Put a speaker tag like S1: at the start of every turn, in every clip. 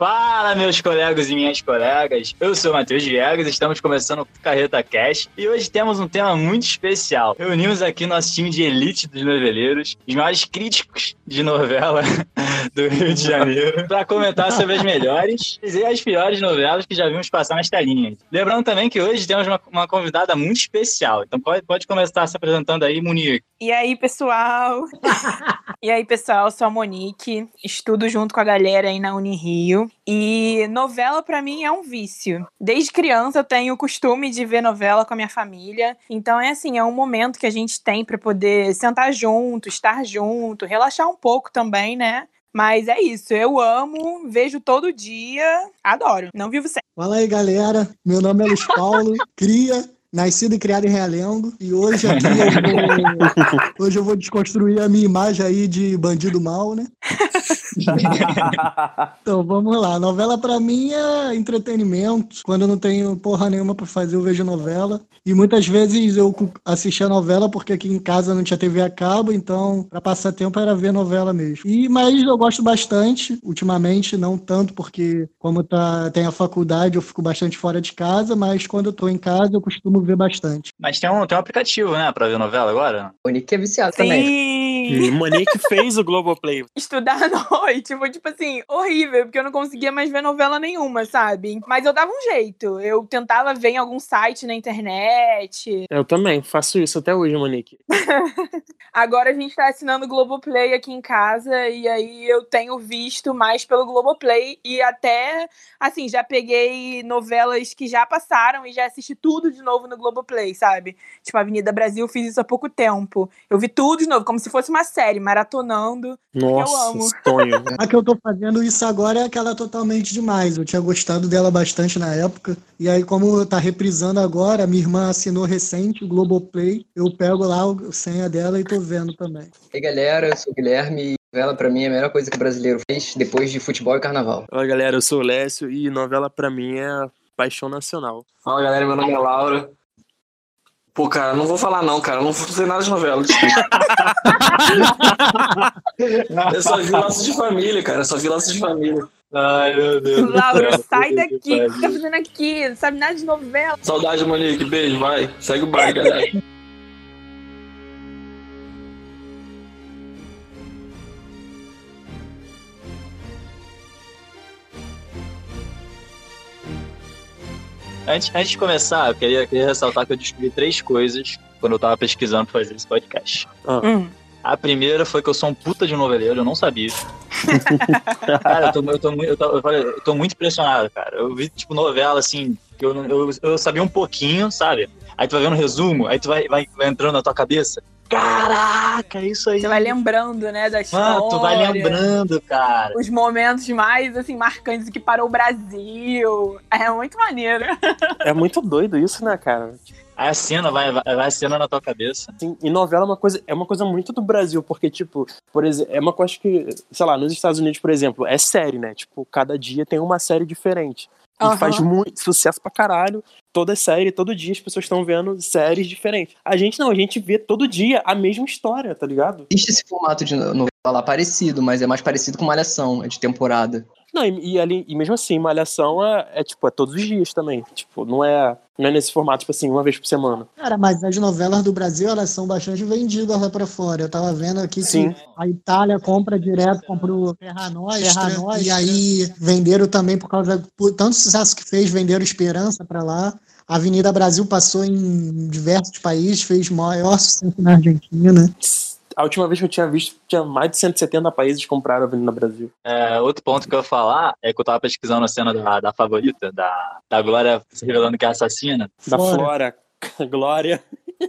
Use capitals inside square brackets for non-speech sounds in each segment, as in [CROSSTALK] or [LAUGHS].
S1: Fala, meus colegas e minhas colegas. Eu sou o Matheus Viegas, estamos começando o Carreta Cash e hoje temos um tema muito especial. Reunimos aqui nosso time de elite dos noveleiros, os maiores críticos de novela [LAUGHS] do Rio de Janeiro, para comentar sobre as melhores e as piores novelas que já vimos passar nas telinhas. Lembrando também que hoje temos uma, uma convidada muito especial, então pode, pode começar se apresentando aí, Monique.
S2: E aí, pessoal? [LAUGHS] e aí, pessoal, sou a Monique, estudo junto com a galera aí na Unirio. E novela para mim é um vício. Desde criança eu tenho o costume de ver novela com a minha família. Então é assim, é um momento que a gente tem para poder sentar junto, estar junto, relaxar um pouco também, né? Mas é isso, eu amo, vejo todo dia, adoro, não vivo sem.
S3: Fala aí, galera. Meu nome é Luiz Paulo, [LAUGHS] cria Nascido e criado em Realengo. E hoje aqui eu vou, [LAUGHS] hoje eu vou desconstruir a minha imagem aí de bandido mal, né? [LAUGHS] [LAUGHS] então vamos lá. Novela para mim é entretenimento. Quando eu não tenho porra nenhuma para fazer, eu vejo novela. E muitas vezes eu assistia novela porque aqui em casa não tinha TV a cabo, então para passar tempo era ver novela mesmo. E mas eu gosto bastante ultimamente, não tanto porque como tá tem a faculdade, eu fico bastante fora de casa, mas quando eu tô em casa eu costumo ver bastante.
S1: Mas tem um, tem um aplicativo, né, pra ver novela agora?
S4: Monique é viciado
S2: Sim.
S4: também.
S5: Monique fez o Globoplay.
S2: Estudar à noite [LAUGHS] foi, tipo assim, horrível, porque eu não conseguia mais ver novela nenhuma, sabe? Mas eu dava um jeito. Eu tentava ver em algum site na internet.
S5: Eu também, faço isso até hoje, Monique. [LAUGHS]
S2: Agora a gente tá assinando o Globoplay aqui em casa e aí eu tenho visto mais pelo Globoplay e até, assim, já peguei novelas que já passaram e já assisti tudo de novo no Globoplay, sabe? Tipo, Avenida Brasil, fiz isso há pouco tempo. Eu vi tudo de novo, como se fosse uma série, maratonando.
S5: Nossa,
S2: eu amo.
S5: sonho.
S3: A que eu tô fazendo isso agora é aquela totalmente demais. Eu tinha gostado dela bastante na época. E aí, como tá reprisando agora, minha irmã assinou recente o Globoplay. Eu pego lá a senha dela e tô vendo também.
S4: E aí, galera, eu sou o Guilherme e novela pra mim é a melhor coisa que o brasileiro fez depois de futebol e carnaval.
S5: Olá, galera, eu sou o Lécio e novela pra mim é paixão nacional.
S6: Fala galera, meu nome é Laura. Pô, cara, não vou falar não, cara. Eu não sei nada de novela. [LAUGHS] eu só vi laços de família, cara. Eu só vi laços de família.
S1: Ai, meu Deus.
S2: Laura, sai daqui. O que você tá fazendo aqui? Não sabe nada de novela.
S6: Saudade, Monique. Beijo, vai. Segue o baile, galera.
S1: Antes, antes de começar, eu queria, queria ressaltar que eu descobri três coisas quando eu tava pesquisando pra fazer esse podcast.
S2: Hum.
S1: A primeira foi que eu sou um puta de noveleiro, eu não sabia. [LAUGHS] cara, eu tô, eu, tô, eu, tô, eu, falei, eu tô muito impressionado, cara. Eu vi, tipo, novela, assim, que eu, não- eu, eu sabia um pouquinho, sabe? Aí tu vai vendo o resumo, aí tu vai, vai, vai entrando na tua cabeça. Caraca, é isso aí.
S2: Você vai lembrando, né, da história.
S1: Mano, tu vai lembrando, cara.
S2: Os momentos mais, assim, marcantes que parou o Brasil. É muito maneiro.
S5: É muito doido isso, né, cara?
S1: Aí a cena vai, vai, vai a cena na tua cabeça.
S5: Assim, e novela é uma coisa, é uma coisa muito do Brasil, porque, tipo, por exemplo, é uma coisa que, sei lá, nos Estados Unidos, por exemplo, é série, né? Tipo, cada dia tem uma série diferente. E
S2: Aham.
S5: faz muito sucesso pra caralho. Toda série, todo dia as pessoas estão vendo séries diferentes. A gente não, a gente vê todo dia a mesma história, tá ligado?
S4: Existe esse formato de no- novela parecido, mas é mais parecido com Malhação, é de temporada.
S5: Não, e, e ali, e mesmo assim, Malhação é, é, tipo, é todos os dias também. Tipo, não é, não é nesse formato, tipo assim, uma vez por semana.
S3: Cara, mas as novelas do Brasil, elas são bastante vendidas lá pra fora. Eu tava vendo aqui
S5: Sim.
S3: que a Itália compra direto, compra o Terra Nostra, e aí venderam também por causa por tanto sucesso que fez, venderam Esperança pra lá. A Avenida Brasil passou em diversos países, fez maior sucesso na Argentina.
S5: A última vez que eu tinha visto, tinha mais de 170 países que compraram a Avenida Brasil.
S1: É, outro ponto que eu ia falar é que eu tava pesquisando a cena da, da favorita, da, da Glória se revelando que é assassina.
S5: Da
S3: Flora.
S5: Flora. Glória.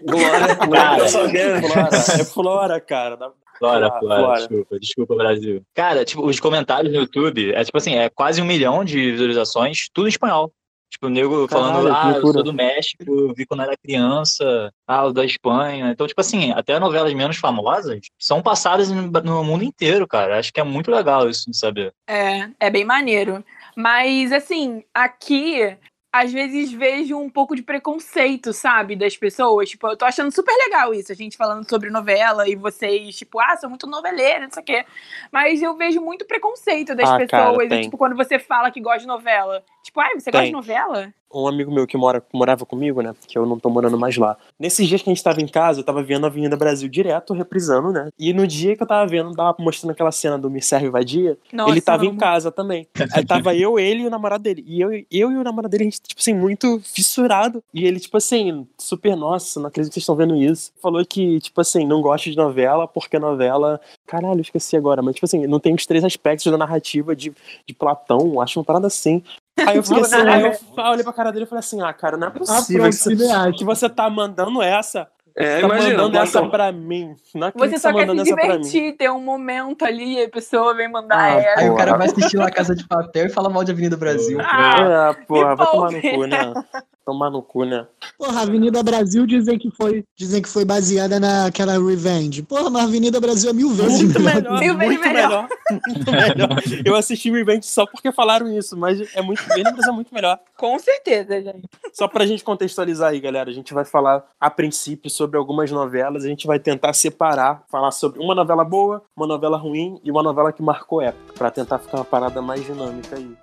S6: Glória, [LAUGHS] Glória.
S5: Flora. É Flora, cara. Da-
S1: Flora,
S5: Ah,
S1: Flora,
S5: Flora.
S1: desculpa, desculpa, Brasil. Cara, tipo, os comentários no YouTube, é tipo assim, é quase um milhão de visualizações, tudo em espanhol. Tipo, o nego falando,
S5: Caralho,
S1: ah, eu sou do México, vi quando era criança, ah, o da Espanha. Então, tipo assim, até novelas menos famosas são passadas no, no mundo inteiro, cara. Acho que é muito legal isso de saber.
S2: É, é bem maneiro. Mas, assim, aqui às vezes vejo um pouco de preconceito, sabe, das pessoas. Tipo, eu tô achando super legal isso, a gente falando sobre novela e vocês, tipo, ah, sou muito noveleira, não sei o quê. Mas eu vejo muito preconceito das
S5: Ah,
S2: pessoas.
S5: cara,
S2: e, tipo, quando você fala que gosta de novela. Tipo, ai, você gosta
S5: Tem.
S2: de novela?
S5: Um amigo meu que mora, morava comigo, né? Que eu não tô morando mais lá. Nesses dias que a gente tava em casa, eu tava vendo a Avenida Brasil direto, reprisando, né? E no dia que eu tava vendo, tava mostrando aquela cena do Me Serve Vadia,
S2: Nossa,
S5: ele tava em casa também. [LAUGHS] Aí tava eu, ele e o namorado dele. E eu, eu e o namorado dele, a gente, tipo assim, muito fissurado. E ele, tipo assim, super, nossa, não acredito que vocês estão vendo isso. Falou que, tipo assim, não gosta de novela, porque novela. Caralho, eu esqueci agora, mas, tipo assim, não tem os três aspectos da narrativa de, de Platão, acho uma parada assim. Aí eu falei assim, aí eu, [LAUGHS] olhei pra cara dele e falei assim, ah, cara, não é
S3: Ah,
S5: possível
S3: pronto,
S5: que que você tá mandando essa.
S6: É,
S5: tá
S6: imagina.
S5: mandando essa
S6: Platão.
S5: pra mim. Não
S2: Você
S5: que
S2: só
S5: tá
S2: quer se divertir, ter um momento ali, e a pessoa vem mandar
S5: Ah,
S2: essa.
S4: Aí o cara vai assistir La Casa de Papel e fala mal de Avenida Brasil. [LAUGHS]
S2: Ah,
S5: É, porra, vai tomar no cu, né? [LAUGHS] Tomar no cu, né?
S3: Porra, Avenida Brasil dizem que foi, dizem que foi baseada naquela Revenge. Porra, mas Avenida Brasil é mil vezes
S5: Muito
S3: melhor.
S5: melhor, muito melhor. Muito melhor. Eu assisti Revenge só porque falaram isso, mas é muito mas é muito melhor.
S2: Com certeza, gente.
S5: Só pra gente contextualizar aí, galera, a gente vai falar a princípio sobre algumas novelas, a gente vai tentar separar, falar sobre uma novela boa, uma novela ruim e uma novela que marcou época, pra tentar ficar uma parada mais dinâmica aí.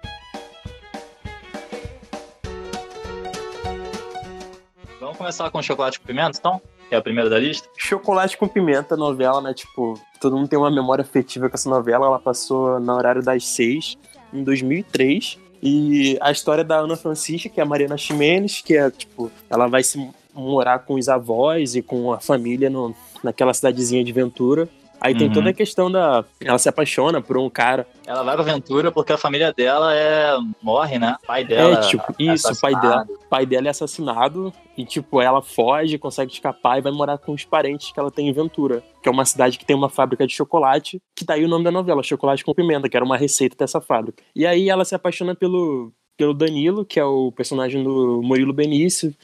S1: Começar com chocolate com pimenta, então? Que é a primeira da lista?
S5: Chocolate com Pimenta, novela, né? Tipo, todo mundo tem uma memória afetiva com essa novela. Ela passou no horário das seis, em 2003. E a história da Ana Francisca, que é a Mariana Ximenes, que é, tipo, ela vai se morar com os avós e com a família no, naquela cidadezinha de Ventura. Aí tem
S1: Uhum.
S5: toda a questão da. Ela se apaixona por um cara.
S1: Ela vai pra aventura porque a família dela é morre, né? O pai dela.
S5: é, tipo, isso, o pai dela. O pai dela é assassinado e, tipo, ela foge, consegue escapar e vai morar com os parentes que ela tem em Ventura, que é uma cidade que tem uma fábrica de chocolate, que daí o nome da novela, Chocolate com Pimenta, que era uma receita dessa fábrica. E aí ela se apaixona pelo, pelo Danilo, que é o personagem do Murilo Benício.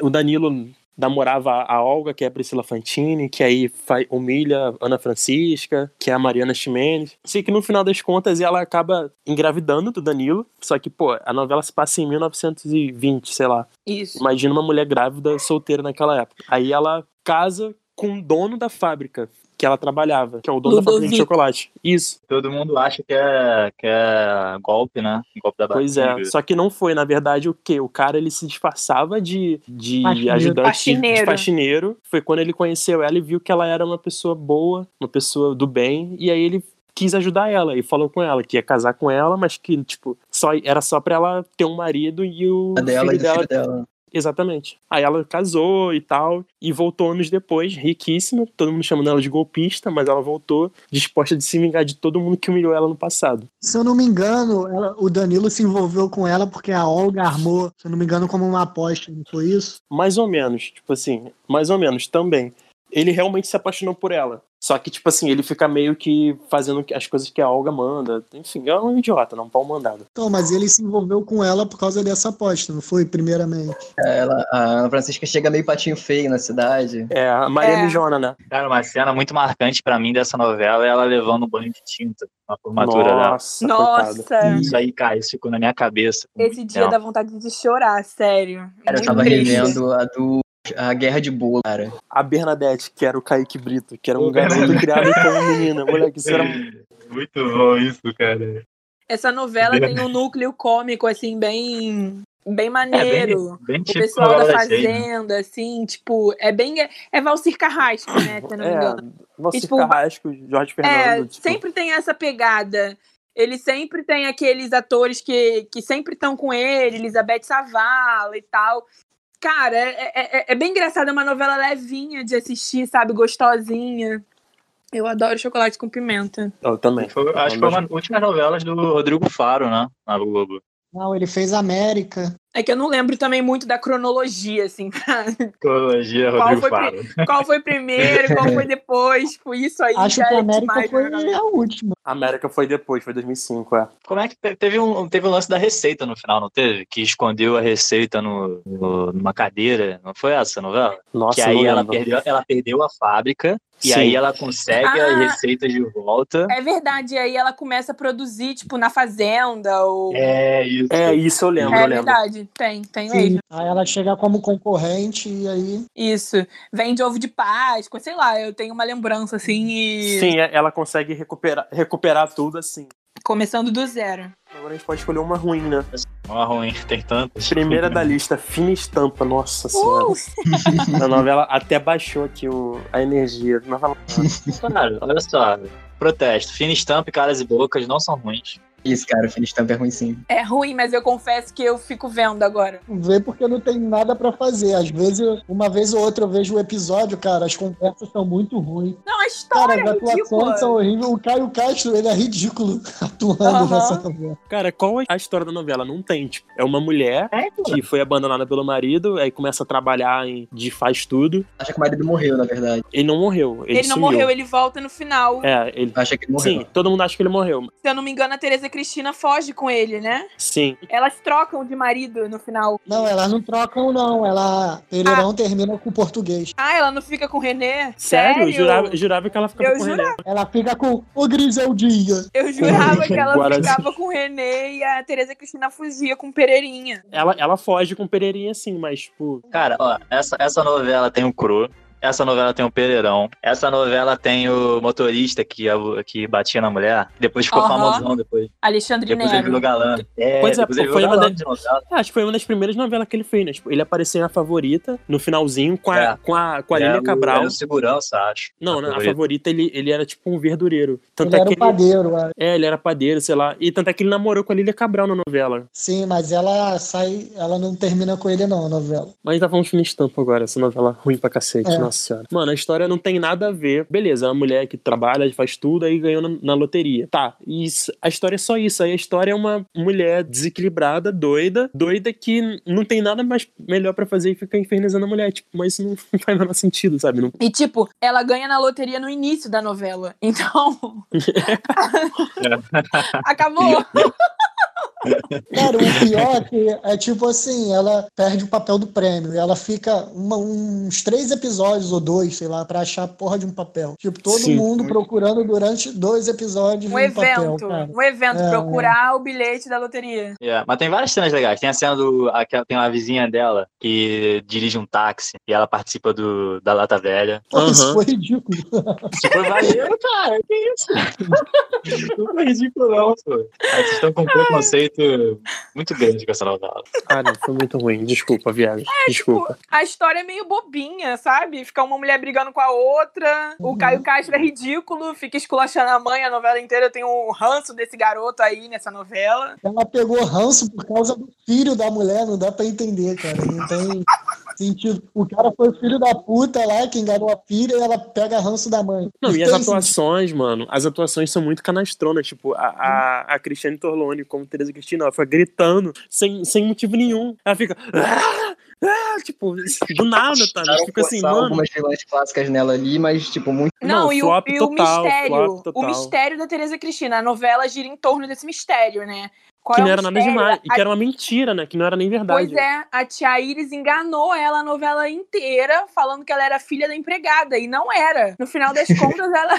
S5: O Danilo namorava a Olga, que é a Priscila Fantini, que aí humilha a Ana Francisca, que é a Mariana Ximenes. Sei que no final das contas ela acaba engravidando do Danilo, só que, pô, a novela se passa em 1920, sei lá.
S2: Isso.
S5: Imagina uma mulher grávida solteira naquela época. Aí ela casa com o dono da fábrica que ela trabalhava, que é o dono da fábrica de
S2: Ludovico.
S5: chocolate. Isso.
S1: Todo mundo acha que é, que é golpe, né? Golpe da
S5: Pois é, só que não foi, na verdade, o quê? O cara ele se disfarçava de, de
S3: Faxineiro.
S5: ajudante de- de
S2: Faxineiro.
S5: faxineiro. Foi quando ele conheceu ela e viu que ela era uma pessoa boa, uma pessoa do bem, e aí ele quis ajudar ela e falou com ela que ia casar com ela, mas que, tipo, só, era só pra ela ter um marido e o
S4: A dela
S5: filho
S4: e
S5: dela
S4: filho dela.
S5: Exatamente. Aí ela casou e tal, e voltou anos depois, riquíssima, todo mundo chamando ela de golpista, mas ela voltou disposta de se vingar de todo mundo que humilhou ela no passado.
S3: Se eu não me engano, ela- o Danilo se envolveu com ela porque a Olga armou, se eu não me engano, como uma aposta, não foi isso?
S5: Mais ou menos, tipo assim, mais ou menos também. Ele realmente se apaixonou por ela. Só que, tipo assim, ele fica meio que fazendo as coisas que a Olga manda. Enfim, é um idiota, não um pau mandado.
S3: Então, mas ele se envolveu com ela por causa dessa aposta, não foi? Primeiramente.
S4: Ela, a Ana Francisca chega meio patinho feio na cidade.
S5: É, a Maria
S2: É.
S5: Mijona, né?
S1: Cara, uma cena muito marcante pra mim dessa novela é ela levando um banho de tinta na formatura dela.
S5: Nossa, coitada.
S2: Nossa,
S1: Isso aí, cara, isso ficou na minha cabeça.
S2: esse dia
S1: Não.
S2: dá vontade de chorar, sério.
S4: Cara, eu tava revendo a do a Guerra de Bolo, cara.
S5: A Bernadette, que era o Kaique Brito, que era um garoto criado como menina. Moleque, isso era [LAUGHS]
S1: Muito bom isso, cara.
S2: Essa novela tem um núcleo cômico, assim, bem, bem maneiro.
S1: É, bem, bem
S2: o
S1: tipo
S2: pessoal da fazenda, assim, tipo, é bem. É Valcir Carrasco, né? Se eu não me engano.
S5: É, você
S2: E, tipo,
S5: Carrasco, Jorge Fernando.
S2: É,
S5: tipo,
S2: sempre tem essa pegada. Ele sempre tem aqueles atores que, que sempre estão com ele, Elizabeth Savala e tal. Cara, é, é, é bem engraçado, é uma novela levinha de assistir, sabe? Gostosinha. Eu adoro chocolate com pimenta.
S5: Eu também.
S1: Foi- acho que foi uma das últimas novelas do Rodrigo Faro, né? Na Globo.
S3: Não, ele fez América.
S2: É que eu não lembro também muito da cronologia, assim, [LAUGHS] pra-
S1: Psicologia,
S2: Qual
S1: Rodrigo
S2: foi
S1: Faro.
S2: qual foi primeiro, qual foi depois. Tipo, isso aí
S3: Acho que a
S2: é
S3: América foi
S2: né?
S3: a última.
S5: A América foi depois, foi 2005, é.
S1: Como é que te- teve um, teve um lance da receita no final, não teve? Que escondeu a receita no, no- numa cadeira. Não foi essa a novela?
S5: Nossa,
S1: que aí
S5: não
S1: ela perdeu, ela perdeu a fábrica E
S5: Sim.
S1: aí ela consegue
S2: Ah.
S1: as receitas de volta.
S2: É verdade, e aí ela começa a produzir, tipo, na fazenda, ou...
S1: É isso.
S5: É, isso eu lembro,
S2: É
S5: eu lembro.
S2: verdade, tem, tem
S3: Sim.
S2: mesmo.
S3: Aí ela chega como concorrente e aí.
S2: Isso. Vende ovo de Páscoa, sei lá, eu tenho uma lembrança assim e.
S5: Sim, é- ela consegue recuperar, recuperar tudo assim.
S2: Começando do zero.
S5: Agora a gente pode escolher uma ruim, né?
S1: Uma ruim, [LAUGHS] tem tantas.
S5: Primeira da lista, Fina Estampa. Nossa senhora.
S2: Uh, [LAUGHS]
S5: A novela até baixou aqui o, a energia. Novela...
S1: Cara, olha só. Protesto. Fina estampa e caras e bocas não são ruins.
S4: Isso, cara, o Finish Stamp é ruim sim.
S2: é ruim, mas eu confesso que eu fico vendo agora.
S3: Vê porque não tem nada pra fazer. Às vezes, uma vez ou outra, eu vejo o episódio, cara, as conversas são muito ruins.
S2: Não, a
S3: Cara,
S2: história
S3: as
S2: é
S3: atuações
S2: ridícula.
S3: são horríveis. O Caio Castro, ele é ridículo [LAUGHS] atuando
S2: Aham.
S3: nessa novela.
S5: Cara, qual é a história da novela? Não tem. Tipo, é uma mulher
S1: É,
S5: que foi abandonada pelo marido, aí começa a trabalhar em, de faz tudo.
S4: Acha que o marido morreu, na verdade.
S5: Ele não morreu. Ele,
S2: Ele não
S5: sumiu.
S2: morreu, ele volta no final.
S5: É, ele.
S4: Acha que ele morreu.
S5: Sim, todo mundo acha que ele morreu.
S2: Se eu não me engano, a Tereza Cristina foge com ele, né?
S5: Sim.
S2: Elas trocam de marido no final.
S3: Não, elas não trocam, não. Ela. Pereirão termina com o português.
S2: Ah, ela não fica com o Renê?
S5: Sério?
S2: Sério?
S5: Eu jurava, jurava que ela ficava
S2: Eu
S5: com o René.
S3: Ela fica com o Griseldia.
S2: Eu jurava que ela ficava com o Renê e a Tereza Cristina fugia com o Pereirinha.
S5: Ela, ela foge com Pereirinha, sim, mas, tipo.
S1: Cara, ó, essa, essa novela tem o Cru. Essa novela tem o Pereirão. Essa novela tem o motorista que, que batia na mulher. Depois ficou
S2: Aham.
S1: famosão depois.
S2: Alexandre
S1: Depois ele virou
S2: Nero.
S1: galã. É,
S5: Pois é,
S1: ele
S5: foi uma
S1: galã
S5: da-
S1: de novela.
S5: Ah, acho que foi uma das primeiras novelas que ele fez, né? Tipo, ele apareceu em A Favorita, no finalzinho, com a,
S1: É.
S5: com a, com a
S1: Era
S5: Lília Cabral.
S1: era o segurança, acho.
S5: Não,
S1: A
S5: né, a
S1: favorita.
S5: favorita ele, ele era tipo um verdureiro. Tanto
S3: Ele
S5: é
S3: era
S5: que
S3: o padeiro. é.
S5: É, ele era padeiro, sei lá. E tanto é que ele namorou com a Lília Cabral na novela.
S3: Sim, mas ela sai. Ela não termina com ele, não, a novela.
S5: Mas tá falando de estampa agora, essa novela ruim pra cacete,
S3: É.
S5: nossa senhora. Mano, a história não tem nada a ver. Beleza, é uma mulher que trabalha, faz tudo, aí ganhou na, na loteria. Tá, isso, a história é só isso. Aí a história é uma mulher desequilibrada, doida, doida que não tem nada mais melhor pra fazer e fica infernizando a mulher. Tipo, mas isso não [LAUGHS] faz o menor sentido, sabe? Não-
S2: E, tipo, ela ganha na loteria no início da novela. Então. [LAUGHS] [LAUGHS] Acabou.
S3: Cara, o pior é que é tipo assim, ela perde o papel do prêmio. E ela fica uma- uns três episódios ou dois, sei lá, pra achar a porra de um papel. Tipo, todo
S5: Sim.
S3: mundo procurando durante dois episódios
S2: Um
S3: um papel,
S2: evento.
S3: cara.
S2: Um evento.
S3: É,
S2: procurar o bilhete da loteria.
S1: É, mas tem várias cenas legais. Tem a cena do. Aquela, tem uma vizinha dela que dirige um táxi e ela participa do, da Lata Velha.
S3: Pô, isso
S5: Aham.
S3: foi ridículo.
S1: Isso foi maneiro, cara. Que isso? [LAUGHS] Não foi ridículo, não, pô. Vocês estão com preconceito muito grande com essa novela.
S5: Ah, não, foi muito ruim. Desculpa, viagem. Desculpa.
S2: A história é meio bobinha, sabe? Fica uma mulher brigando com a outra. O Caio Castro é ridículo, fica esculachando a mãe a novela inteira. Tem um ranço desse garoto aí nessa novela.
S3: Ela pegou ranço por causa do filho da mulher, não dá pra entender, cara. Não tem sentido. O cara foi filho da puta lá que enganou a filha e ela pega ranço da mãe.
S5: Não, e
S3: tem
S5: as
S3: sentido.
S5: atuações, mano, as atuações são muito canastronas. Tipo, a, a, a Cristiane Torlone, como Teresa Cristina, ela fica gritando sem, sem motivo nenhum. Ela fica. "Ah, ah", tipo, do nada, tá?
S4: Tentaram
S5: Fica assim, mano.
S4: algumas vilãs clássicas nela ali, mas, tipo, muito.
S2: Não,
S5: Não,
S2: e, o, e o mistério.
S5: flop total.
S2: O mistério da Tereza Cristina. A novela gira em torno desse mistério, né? Qual
S5: Que
S2: é
S5: não era nada demais. E
S2: A-
S5: que era uma mentira, né? Que não era nem verdade.
S2: Pois é, a tia Iris enganou ela a novela inteira, falando que ela era filha da empregada, e não era. No final das [LAUGHS] contas, ela,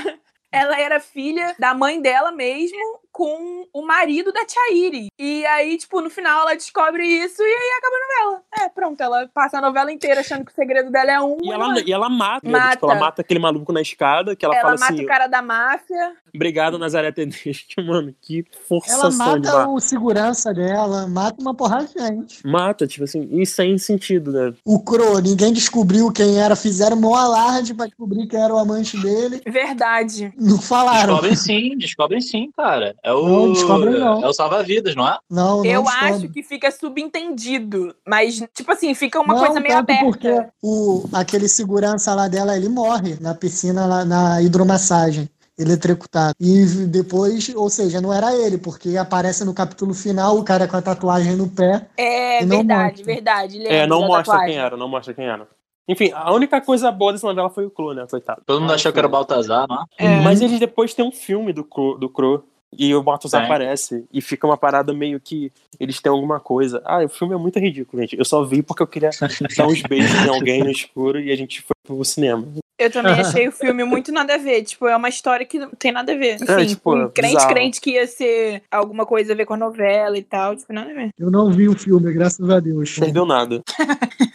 S2: ela era filha da mãe dela mesmo, com o marido da tia Iris. E aí, tipo, no final ela descobre isso e aí acaba a novela. É, pronto, ela passa a novela inteira achando que o segredo dela é um.
S5: E ela, e ela mata,
S2: Mata.
S5: Tipo, ela mata aquele maluco na escada, que ela,
S2: Ela
S5: fala
S2: mata
S5: assim,
S2: o cara da máfia.
S5: obrigado, Nazaré Tedesco. [LAUGHS] Mano, que
S3: Ela
S5: forçação de
S3: mata
S5: barra.
S3: o segurança dela, mata uma porrada de gente.
S5: Mata, tipo assim, e sem sentido, né?
S3: O Cro, ninguém descobriu quem era, fizeram um alarde pra descobrir quem era o amante dele.
S2: Verdade.
S3: Não falaram.
S1: Descobrem sim, descobrem sim, cara. É o.
S3: Não, descobrem não.
S1: É o salva-vidas, não é?
S3: Não, não
S2: Eu
S3: descobre.
S2: acho que fica subentendido. Mas, tipo assim, fica uma
S3: não,
S2: coisa meio aberta.
S3: porque o, aquele segurança lá dela, ele morre na piscina, lá, na hidromassagem, eletrocutado. E depois, ou seja, não era ele, porque aparece no capítulo final o cara com a tatuagem no pé.
S2: É
S3: E
S2: verdade,
S3: mostra.
S2: verdade.
S5: É, não mostra
S2: tatuagem.
S5: quem era, não mostra quem era. Enfim, a única coisa boa dessa novela foi o Cro, né, coitado.
S1: Todo mundo achou que era o Baltazar, não é?
S5: Mas eles depois tem um filme do Cro, do Cro e o Baltazar
S1: Tem.
S5: aparece e fica uma parada meio que eles têm alguma coisa. Ah, o filme é muito ridículo, gente. Eu só vi porque eu queria [LAUGHS] dar uns beijos em alguém no escuro e a gente foi pro cinema.
S2: Eu também [LAUGHS] achei o filme muito nada a ver. Tipo, é uma história que não tem nada a ver. Enfim,
S5: tipo,
S2: um crente,
S5: bizarro.
S2: crente que ia ser alguma coisa a ver com a novela e tal. Tipo, nada a ver.
S3: Eu não vi o filme, graças a Deus.
S5: Perdeu nada. [LAUGHS]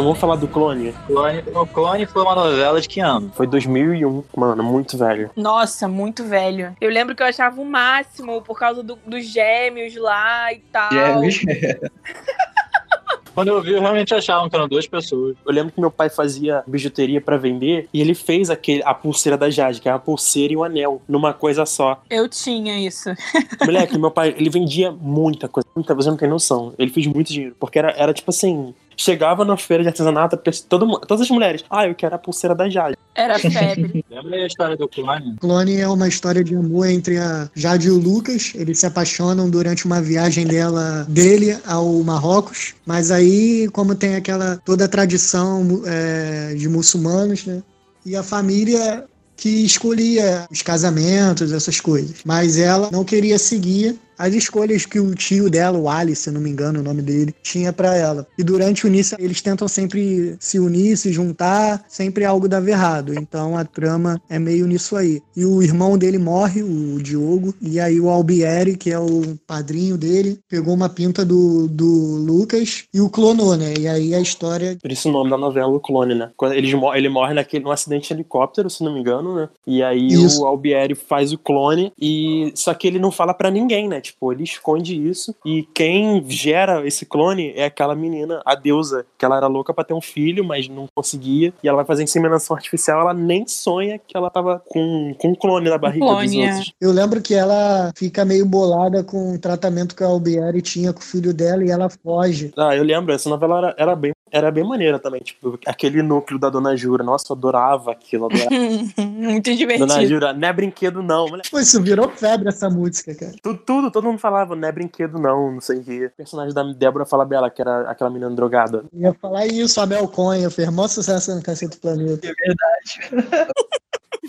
S5: Então vamos falar do Clone.
S1: Clone, o Clone foi uma novela de que ano?
S5: Foi 2001, mano, muito velho.
S2: Nossa, muito velho. Eu lembro que eu achava o máximo por causa do- dos gêmeos lá e tal.
S4: Gêmeos. [LAUGHS]
S1: Quando eu vi, eu realmente achavam que eram duas pessoas.
S5: Eu lembro que meu pai fazia bijuteria pra vender e ele fez aquele, a pulseira da Jade, que é uma pulseira e um anel, numa coisa só.
S2: Eu tinha isso. [LAUGHS]
S5: Moleque, meu pai, ele vendia muita coisa, muita, você não tem noção. Ele fez muito dinheiro, porque era, era tipo assim, chegava na feira de artesanato, todo, todas as mulheres, ah, eu quero a pulseira da Jade.
S2: Era [LAUGHS] febre.
S1: Lembra aí a história do Clone?
S3: Clone é uma história de amor entre a Jade e o Lucas. Eles se apaixonam durante uma viagem dela, dele ao Marrocos. Mas aí, como tem aquela toda a tradição é, de muçulmanos, né? E a família que escolhia os casamentos, essas coisas. Mas ela não queria seguir as escolhas que o tio dela, o Ali, se não me engano o nome dele, tinha pra ela. E durante o início eles tentam sempre se unir, se juntar, sempre algo dava errado. Então a trama é meio nisso aí. E o irmão dele morre, o Diogo, e aí o Albieri, que é o padrinho dele, pegou uma pinta do, do Lucas e o clonou, né? E aí a história
S5: Por isso o nome da novela, o Clone, né? Quando eles, ele morre naquele, num acidente de helicóptero, se não me engano, né? E aí
S3: Isso.
S5: o Albieri faz o clone, e só que ele não fala pra ninguém, né? Tipo, ele esconde isso. E quem gera esse clone é aquela menina, a deusa, que ela era louca pra ter um filho, mas não conseguia. E ela vai fazer inseminação artificial, ela nem sonha que ela tava com, com um clone na barriga
S2: clone,
S5: dos
S2: é.
S5: outros.
S3: Eu lembro que ela fica meio bolada com o tratamento que a Albieri tinha com o filho dela e ela foge.
S5: Ah, eu lembro, essa novela era, era bem, era bem maneira também. Tipo, aquele núcleo da Dona Jura. Nossa, eu adorava aquilo. Adorava. [LAUGHS]
S2: muito
S5: Dona
S2: divertido.
S5: Jura, não é brinquedo não, moleque.
S3: Pô, isso virou febre essa música, cara.
S5: Tudo, tudo, todo mundo falava, não é brinquedo não, não sei o quê. O personagem da Débora Falabella, que era aquela menina drogada.
S3: Eu ia falar isso, a Mel Conha, fez maior sucesso no Cacete do Planeta.
S4: É verdade.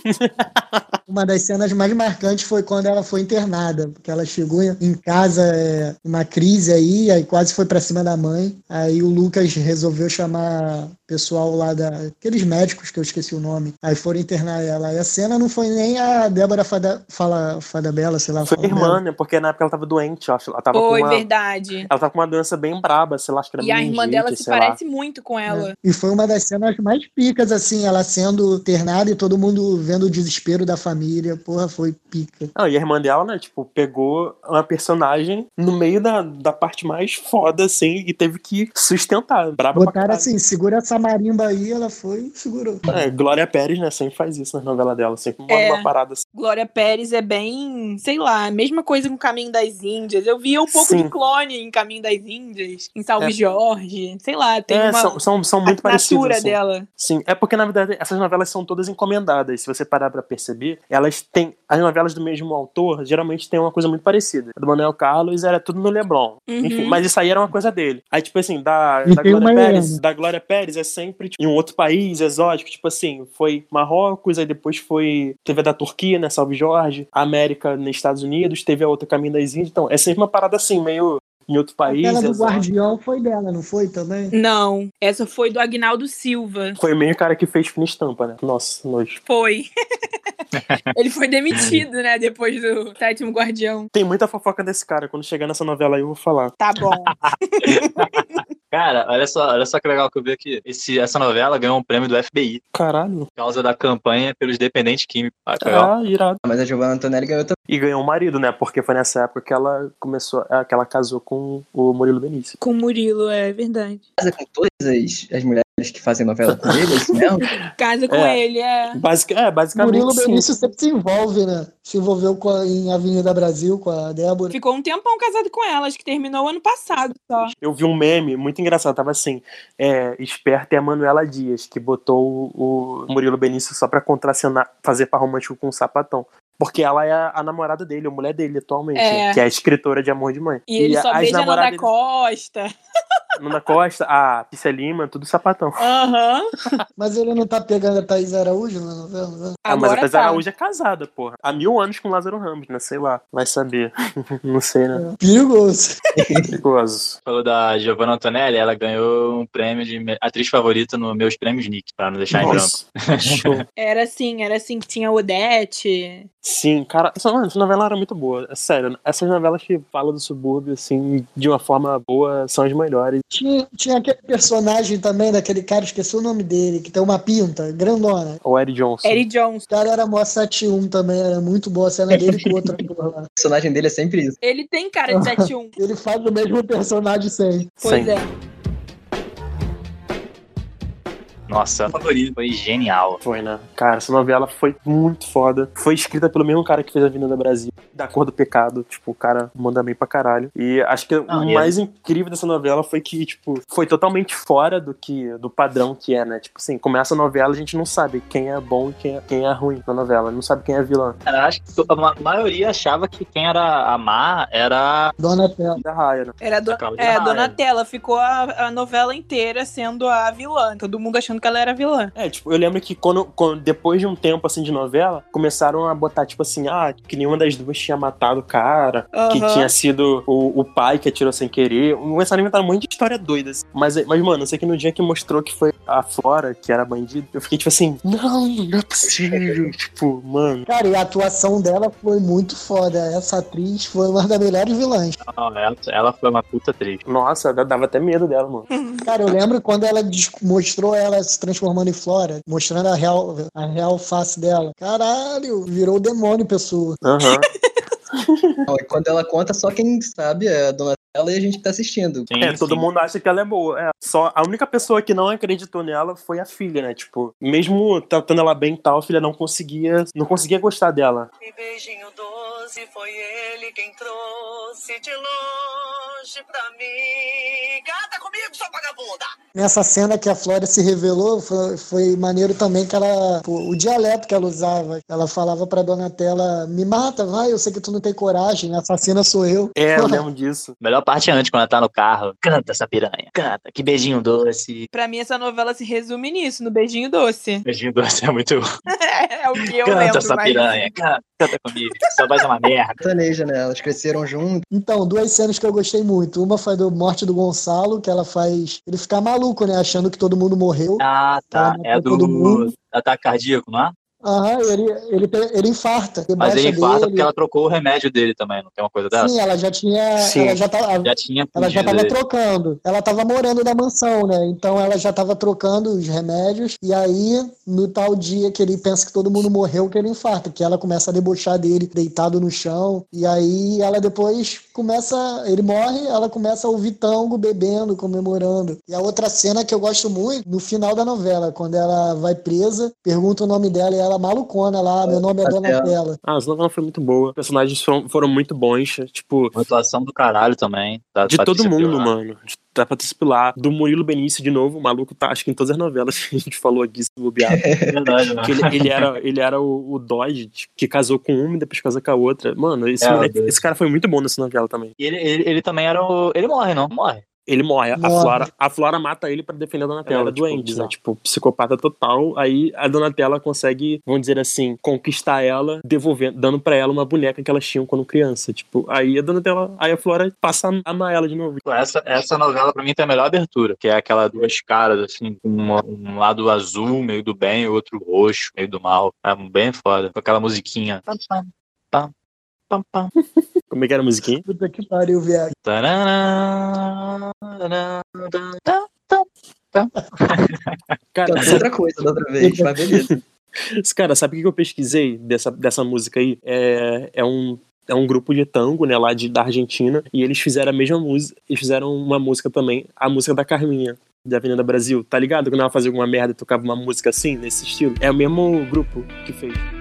S4: [LAUGHS]
S3: Uma das cenas mais marcantes foi quando ela foi internada, porque ela chegou em casa, é, uma crise aí, aí quase foi pra cima da mãe. Aí o Lucas resolveu chamar o pessoal lá da. aqueles médicos que eu esqueci o nome. Aí foram internar ela. E a cena não foi nem a Débora Fada, Fala, Fada Bela, sei lá.
S5: Foi
S3: Fala
S5: irmã,
S3: Bela.
S5: né? Porque na época ela tava doente, acho. Ela tava
S2: Foi
S5: com uma.
S2: verdade.
S5: Ela tava com uma doença bem braba, sei lá, acho que era
S2: E a irmã dela se
S5: sei lá.
S2: parece muito com ela.
S3: E foi uma das cenas mais picas, assim, ela sendo internada e todo mundo vendo o desespero da família. Porra, foi pica.
S5: Não, e a irmã dela, né, tipo, pegou uma personagem no meio da, da parte mais foda, assim, e teve que sustentar. Braba
S3: Botaram assim, segura essa marimba aí, ela foi e segurou.
S5: É, Glória Pérez, né, sempre faz isso na novela dela, sempre manda
S2: É.
S5: uma parada assim.
S2: Glória Pérez é bem, sei lá, a mesma coisa com Caminho das Índias. Eu via um pouco
S5: Sim.
S2: de clone em Caminho das Índias, em Salve
S5: É.
S2: Jorge. Sei lá, tem
S5: é,
S2: uma
S5: são, são, são muito parecidas. assim.
S2: dela.
S5: Sim, é porque na verdade essas novelas são todas encomendadas. Se você parar pra perceber, elas têm. As novelas do mesmo autor geralmente têm uma coisa muito parecida. A do Manuel Carlos era tudo no Leblon.
S2: Uhum.
S5: Enfim, mas isso aí era uma coisa dele. Aí, tipo assim, da, da Glória Pérez, da Glória Pérez é sempre tipo, em um outro país exótico. Tipo assim, foi Marrocos, aí depois foi. Teve a da Turquia, né? Salve Jorge. A América nos Estados Unidos, teve a outra Caminho das Índias. Então, é sempre uma parada assim, meio em outro país.
S3: Aquela do. Guardião foi dela, não foi também?
S2: Não, essa foi do Agnaldo Silva.
S5: Foi meio cara que fez fina estampa, né? Nossa, nojo.
S2: Foi. [LAUGHS] [LAUGHS] Ele foi demitido, né, depois do Sétimo Guardião.
S5: Tem muita fofoca desse cara. Quando chegar nessa novela aí, eu vou falar.
S2: Tá bom. [LAUGHS]
S1: Cara, olha só, olha só que legal que eu vi aqui. Esse, essa novela ganhou um prêmio do FBI
S5: Caralho.
S1: por causa da campanha pelos dependentes químicos. Ah.
S5: Ah, irado.
S4: Mas a Giovanna Antonelli ganhou também.
S5: E ganhou um marido, né? Porque foi nessa época que ela começou, é, que ela casou com o Murilo Benício.
S2: Com o Murilo, é verdade.
S4: Casa com todas as, as mulheres que fazem novela com ele, isso mesmo? [LAUGHS]
S2: Casa com
S5: É.
S2: ele, é.
S5: Basic, é, basicamente
S3: Murilo
S5: sim.
S3: Benício sempre se envolve, né? Se envolveu com a- em Avenida Brasil com a Débora.
S2: Ficou um tempão casado com ela, acho que terminou ano passado só.
S5: Eu vi um meme muito engraçado, tava assim, é, esperta é a Manuela Dias, que botou o, o Murilo Benício só pra contracenar, fazer par romântico com o sapatão. Porque ela é a, a namorada dele, a mulher dele atualmente,
S2: É.
S5: que é a escritora de Amor de Mãe.
S2: E ele só
S5: as
S2: beija a Nanda
S5: namoradas-
S2: Costa. [LAUGHS]
S5: Nanda Costa, a Pícia Lima, tudo sapatão.
S2: Aham. [LAUGHS]
S3: Mas ele não tá pegando a Thaís Araújo na novela, né?
S5: Ah, mas a Thais
S2: tá.
S5: Araújo é casada, porra. Há mil anos com Lázaro Ramos, né? Sei lá. Vai saber. [LAUGHS] não sei, né?
S3: Perigoso.
S5: Perigoso.
S1: Falou da Giovanna Antonelli, ela ganhou um prêmio de atriz favorita no Meus Prêmios Nick, pra não deixar em branco.
S5: Nossa. Show.
S2: Era assim, era assim que tinha Odete.
S5: Sim, cara, essa, mano, essa novela era muito boa. É sério, essas novelas que falam do subúrbio, assim, de uma forma boa, são as melhores.
S3: Tinha, tinha aquele personagem também, daquele cara, esqueci o nome dele, que tem uma pinta grandona.
S5: O Eric Johnson.
S2: Eric Jones.
S3: O cara era mó 71 também, era muito boa a cena dele com outra [LAUGHS] ator lá.
S4: O personagem dele é sempre isso.
S2: Ele tem cara de 71. [LAUGHS]
S3: Ele faz o mesmo personagem sempre.
S2: Pois
S5: Sim.
S2: é.
S1: Nossa, favorito foi genial.
S5: Foi, né? Cara, essa novela foi muito foda. Foi escrita pelo mesmo cara que fez a Avenida Brasil, da Cor do Pecado. Tipo, o cara manda bem pra caralho. E acho que
S1: Não,
S5: o mais incrível dessa novela foi que, tipo, foi totalmente fora do que do padrão que é, né? Tipo assim, começa a novela, a gente não sabe quem é bom e quem é, quem é ruim na novela. Não sabe quem é vilã.
S1: Cara, acho que a ma- maioria achava que quem era a má era
S3: Donatello.
S5: Da Raia, né?
S2: Era do... É. Donatella. Ficou a, a novela inteira sendo a vilã. Todo mundo achando que ela era vilã.
S5: É, tipo, eu lembro que quando, quando- depois de um tempo, assim, de novela, começaram a botar, tipo assim, ah, que nenhuma das duas tinha matado o cara, que
S2: Aham.
S5: tinha sido o, o pai que atirou sem querer. Começaram a inventar um monte de história doida, assim. Mas, mas, mano, eu sei que no dia que mostrou que foi a Flora, que era bandida, eu fiquei, tipo assim, não, não é possível. [LAUGHS] tipo, mano.
S3: Cara, e a atuação dela foi muito foda. Essa atriz foi uma das melhores vilãs.
S1: Não, ela, ela foi uma puta atriz.
S5: Nossa, dava até medo dela, mano. [LAUGHS]
S3: Cara, eu lembro quando ela mostrou ela se transformando em Flora, mostrando a real, a real face dela. Caralho, virou o demônio, pessoa.
S5: Aham.
S4: E [LAUGHS] [LAUGHS] quando ela conta, só quem sabe é a Donatella e a gente que tá assistindo.
S1: Sim,
S5: É, todo
S1: sim.
S5: mundo acha que ela é boa. É, só a única pessoa que não acreditou nela foi a filha, né? Tipo, mesmo tratando ela bem e tal, a filha não conseguia, não conseguia gostar dela.
S7: E beijinho doce foi ele quem trouxe de longe pra mim. Canta comigo, sua vagabunda!
S3: Nessa cena que a Flora se revelou, foi, foi maneiro também que ela. pô, o dialeto que ela usava. Ela falava pra Donatella: me mata, vai, eu sei que tu não tem coragem, a assassina sou eu.
S5: É, eu [LAUGHS] lembro disso.
S1: Melhor parte é antes, quando ela tá no carro. Canta essa piranha, canta. Que beijinho doce.
S2: Pra mim, essa novela se resume nisso, no beijinho doce.
S1: Beijinho doce é muito. [LAUGHS]
S2: é o que eu
S1: canta
S2: lembro,
S1: essa
S2: mas...
S1: piranha, canta, comigo. Só vai ser uma merda.
S4: Sertaneja, né? Elas cresceram juntas.
S3: Então, duas cenas que eu gostei muito. Uma foi do Morte do Gonçalo, que ela faz ele ficar maluco, né? Achando que todo mundo morreu.
S1: Ah, tá. É do
S3: mundo.
S1: ataque cardíaco, não é?
S3: Aham, ele, ele, ele infarta.
S1: Mas ele infarta
S3: dele.
S1: porque ela trocou o remédio dele também, não tem uma coisa dessa?
S3: Sim, ela já tinha.
S5: Sim.
S3: Ela já tava,
S1: Já tinha
S3: Ela já tava
S1: dele.
S3: trocando. Ela tava morando na mansão, né? Então ela já tava trocando os remédios. E aí, no tal dia que ele pensa que todo mundo morreu, que ele infarta. Que ela começa a debochar dele, deitado no chão. E aí ela depois começa. Ele morre, ela começa a ouvir tango, bebendo, comemorando. E a outra cena que eu gosto muito, no final da novela, quando ela vai presa, pergunta o nome dela e ela malucona lá, meu nome é Donatella.
S5: Ah, essa novela foi muito boa. Os personagens foram, foram muito bons. Tipo,
S1: Uma atuação do caralho também. Da
S5: de todo mundo,
S1: Pilar.
S5: mano. De- Da Patrícia Pilar, do Murilo Benício de novo. O maluco tá, acho que em todas as novelas que a gente falou aqui, se bobear. [LAUGHS]
S1: É verdade?
S5: Que ele, ele era, ele era o, o Dodge, tipo, que casou com uma e depois casou com a outra. Mano, esse,
S1: É,
S5: moleque- esse cara foi muito bom nessa novela também.
S1: E ele, ele, ele também era o. Ele morre, não? Morre.
S5: Ele morre. A
S3: Morre.
S5: Flora, a Flora mata ele pra defender a Donatella.
S1: Ela
S5: é
S1: tipo,
S5: doente, né?
S1: bizarro.
S5: Tipo, psicopata total. Aí a Donatella consegue, vamos dizer assim, conquistar ela, devolvendo, dando pra ela uma boneca que elas tinham quando criança. Tipo, aí a Donatella, aí a Flora passa a amar ela de novo.
S1: Essa, essa novela pra mim tem a melhor abertura, que é aquela duas caras, assim, com uma- um lado azul, meio do bem, e outro roxo, meio do mal. É bem foda. Com aquela musiquinha. Pam, pam, pam, pam, pam.
S5: Como é que era a musiquinha?
S3: Puta que pariu, viado.
S1: Tarará, tarará, tarará, tarará. [LAUGHS]
S5: Cara, sabe,
S4: outra coisa da outra vez, mas beleza. [LAUGHS]
S5: cara, sabe o que eu pesquisei dessa, dessa música aí? É, é um. É um grupo de tango, né, lá de, da Argentina, e eles fizeram a mesma música, eles fizeram uma música também, a música da Carminha, da Avenida Brasil, tá ligado? Quando ela fazia alguma merda e tocava uma música assim, nesse estilo. É o mesmo grupo que fez.